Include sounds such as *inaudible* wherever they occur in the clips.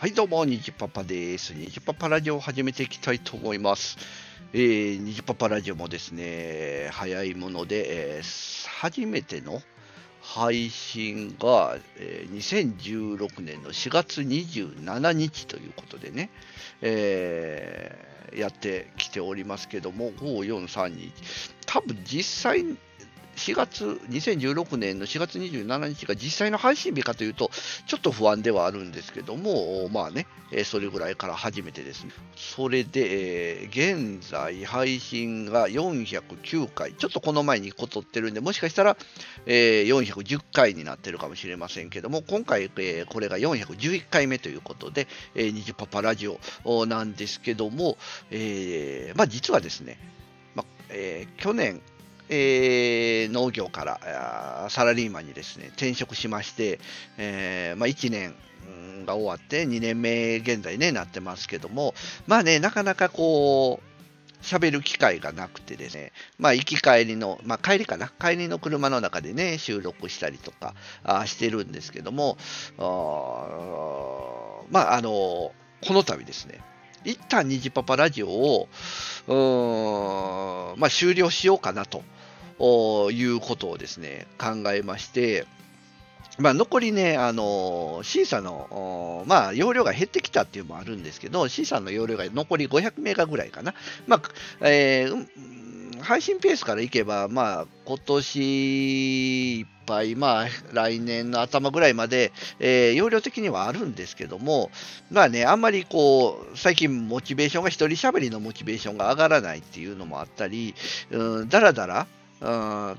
はい、どうも、にじパパです。にじパパラジオを始めていきたいと思います。えー、にじパパラジオもですね、早いもので、えー初めての配信が、えー2016年の4月27日ということでね、えーやってきておりますけども、5432、多分実際、4月、2016年の4月27日が実際の配信日かというと、ちょっと不安ではあるんですけども、まあね、それぐらいから初めてですね。それで、現在配信が409回、ちょっとこの前にこ取ってるんで、もしかしたら、え410回になってるかもしれませんけども、今回、えこれが411回目ということで、えー、ニジパパラジオなんですけども、えまあ実はですね、まえー去年、えー農業からサラリーマンにですね転職しまして、えーまあ、1年が終わって2年目現在ねなってますけどもまあねなかなかこう喋る機会がなくてですね、まあ、行き帰りの、まあ、帰りかな、帰りの車の中でね、収録したりとかあしてるんですけども、あまあ、あのこの度ですね、一旦虹パパラジオを、まあ、終了しようかなということをですね、考えまして、まあ、残りね、あの C さんの、まあ、容量が減ってきたっていうのもあるんですけど、C さんの容量が残り500メガぐらいかな。まあ、えー配信ペースからいけば、まあ、今年いっぱい、まあ、来年の頭ぐらいまで、えー容量的にはあるんですけども、まあね、あんまりこう、最近モチベーションが、一人喋りのモチベーションが上がらないっていうのもあったり、うん、だらだら、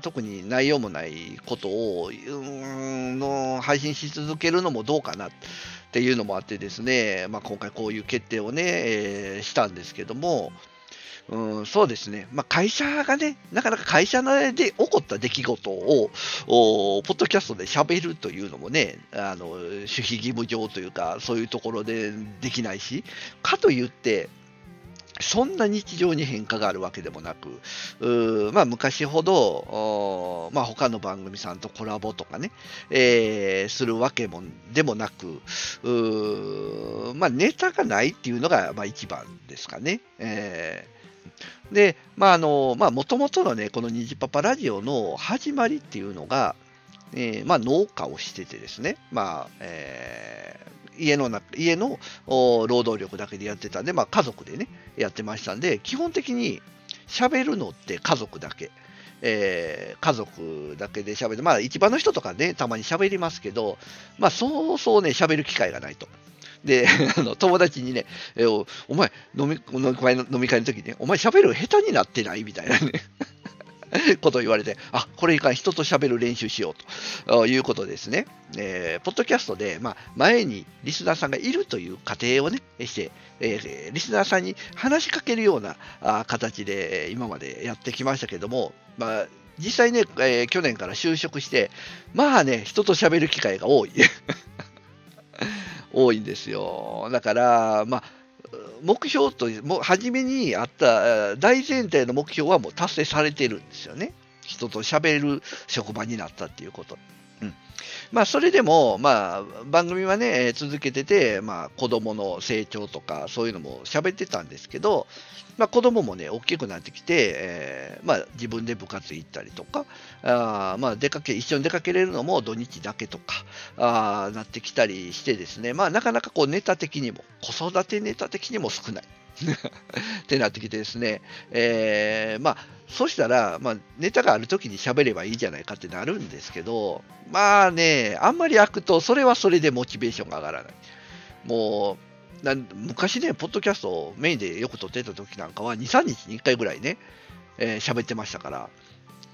特に内容もないことを、うん、の配信し続けるのもどうかなっていうのもあってですね、まあ、今回こういう決定をね、えーしたんですけども、うん、そうですね、まあ、会社がね、なかなか会社内で起こった出来事を、ポッドキャストで喋るというのもね、あの守秘義務上というか、そういうところでできないし、かといって、そんな日常に変化があるわけでもなく、まあ、昔ほど、まあ、他の番組さんとコラボとかね、えーするわけもでもなく、まあ、ネタがないっていうのが、まあ、一番ですかね。えーで、まああの、まあ、もともとのね、この虹パパラジオの始まりっていうのが、えーまあ、農家をしててですね、まあ、えー家の中、家の労働力だけでやってたんで、まあ、家族でね、やってましたんで、基本的に喋るのって家族だけ。えー家族だけで喋る。まあ、一番の人とかね、たまに喋りますけど、まあ、そうそうね、喋る機会がないと。で、*laughs* あの友達にね、えおお前飲み、飲み会の飲み会の時ね、お前喋る下手になってない？みたいなね、*laughs* ことを言われて、あ、これいかん、人と喋る練習しようということですね。えーポッドキャストで、まあ、前にリスナーさんがいるという過程をね、して、えーリスナーさんに話しかけるようなあ形で今までやってきましたけども、まあ、実際ね、えー去年から就職して、まあね、人と喋る機会が多い。*laughs* 多いんですよ。だから、まあ、目標と、もう初めにあった大前提の目標はもう達成されてるんですよね。人と喋る職場になったっていうこと。うん。まあ、それでも、まあ、番組はね、続けてて、まあ、子供の成長とか、そういうのも喋ってたんですけど、まあ、子供もね、大きくなってきて、えーまあ、自分で部活行ったりとか、あまあ、出かけ、一緒に出かけれるのも土日だけとか、あなってきたりしてですね、まあ、なかなかこうネタ的にも、子育てネタ的にも少ない。ってなってきてですね、えーまあ、そしたら、まあ、ネタがあるときに喋ればいいじゃないかってなるんですけど、まあね、あんまり開くと、それはそれでモチベーションが上がらない。もう、な昔ね、ポッドキャストをメインでよく撮ってた時なんかは、2、3日に1回ぐらいね、えー喋ってましたから、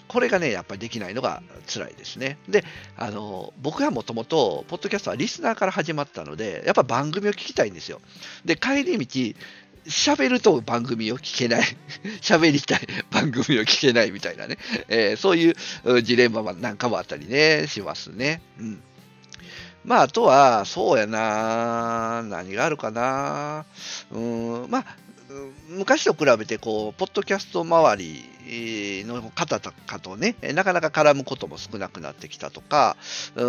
これがね、やっぱりできないのが辛いですね。で、あの、僕はもともと、ポッドキャストはリスナーから始まったので、やっぱ番組を聞きたいんですよ。で、帰り道、喋ると番組を聞けない。*laughs* 喋りたい番組を聞けないみたいなね。えーそういうジレンマなんかもあったりね、しますね。うん。まあ、あとは、そうやな、何があるかな。うん、まあ、昔と比べて、こう、ポッドキャスト周りの方とかとね、なかなか絡むことも少なくなってきたとか、う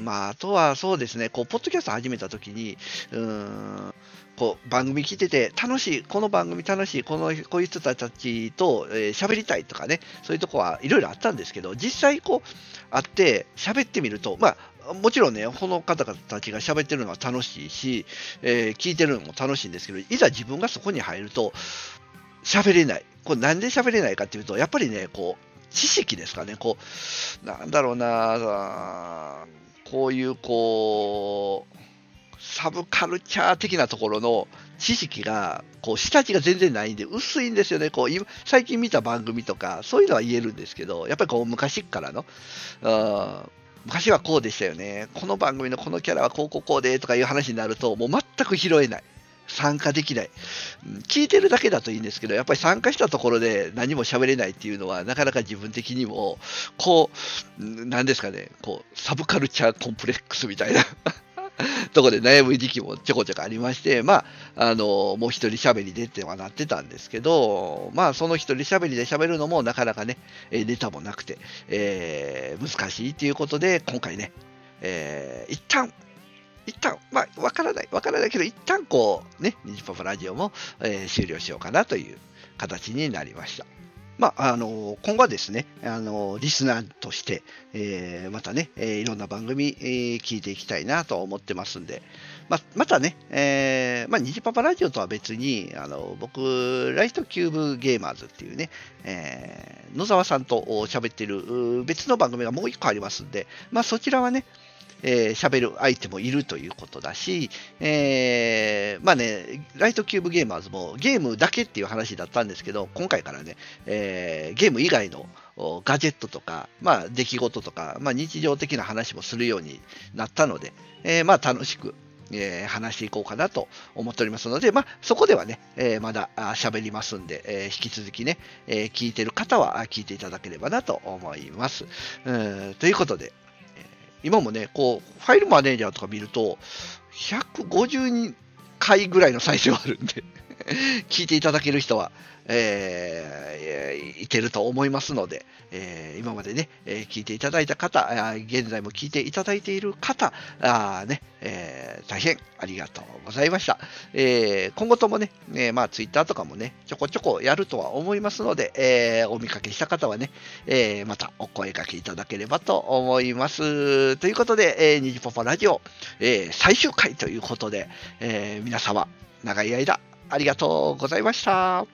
んまあ、あとはそうですね、こうポッドキャスト始めたときに、うんこう番組聞いてて楽しい、この番組楽しい、このこういう人たちと喋、えー、りたいとかね、そういうとこはいろいろあったんですけど、実際こう会って喋ってみると、まあ、もちろんね、この方たちが喋ってるのは楽しいし、えー、聞いてるのも楽しいんですけど、いざ自分がそこに入ると、喋れない。これなんで喋れないかっていうと、やっぱりね、こう、知識ですかね、こう、なんだろうな、こういうこう、サブカルチャー的なところの知識が、こう、下地が全然ないんで、薄いんですよね。こう、最近見た番組とか、そういうのは言えるんですけど、やっぱりこう、昔からの、昔はこうでしたよね。この番組のこのキャラはこうこうこうでとかいう話になると、もう全く拾えない。参加できない。聞いてるだけだといいんですけど、やっぱり参加したところで何も喋れないっていうのは、なかなか自分的にも、こう、なんですかね、こう、サブカルチャーコンプレックスみたいな *laughs* とこで悩む時期もちょこちょこありまして、まあ、あの、もう一人喋りでってはなってたんですけど、まあ、その一人喋りで喋るのもなかなかね、ネタもなくて、えー、難しいっていうことで、今回ね、えー、一旦、一旦、まあ、わからない、わからないけど、一旦こう、ね、ニジパパラジオも、えー、終了しようかなという形になりました。まあ、あの今後はですね、あのリスナーとして、えー、またね、えー、いろんな番組、えー、聞いていきたいなと思ってますんで、ままたね、えーまあ、ニジパパラジオとは別に、あの僕、ライトキューブゲーマーズっていうね、えー、野沢さんと喋ってる別の番組がもう一個ありますんで、まあ、そちらはね、えー、喋る相手もいるということだし、えー、まあね、ライトキューブゲーマーズもゲームだけっていう話だったんですけど、今回からね、えー、ゲーム以外のガジェットとか、まあ、出来事とか、まあ、日常的な話もするようになったので、えー、まあ、楽しく、えー、話していこうかなと思っておりますので、まあ、そこではね、えー、まだ喋りますんで、え、引き続きね、え聞いてる方は聞いていただければなと思います。うんということで、今もね、こう、ファイルマネージャーとか見ると、150回ぐらいの再生はあるんで。*laughs* 聞いていただける人は、えー、いてると思いますので、えー、今までね、え、聞いていただいた方、現在も聞いていただいている方、あねえー、大変ありがとうございました。え、今後ともね、えー、まあ、ツイッターとかもね、ちょこちょこやるとは思いますので、え、お見かけした方はね、え、またお声掛けいただければと思います。ということで、えー、ニジパパラジオ、え、最終回ということで、え、皆様、長い間、ありがとうございました。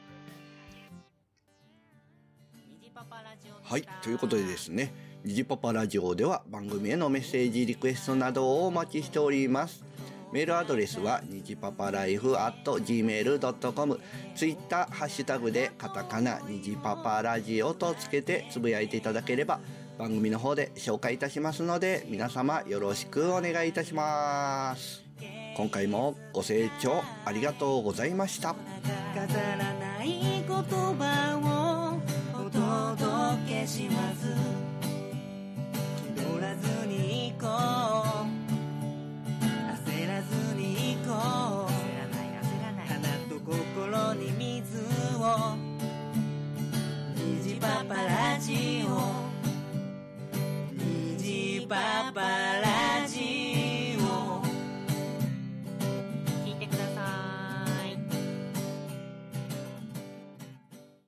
はい、ということでですね、ニジパパラジオでは番組へのメッセージリクエストなどをお待ちしております。メールアドレスは、にじパパライフ at gmail.com。ツイッター、ハッシュタグでカタカナ、にじパパラジオとつけてつぶやいていただければ、番組の方で紹介いたしますので、皆様よろしくお願いいたします。今回もご清聴ありがとうございました。飾らない言葉をお届けします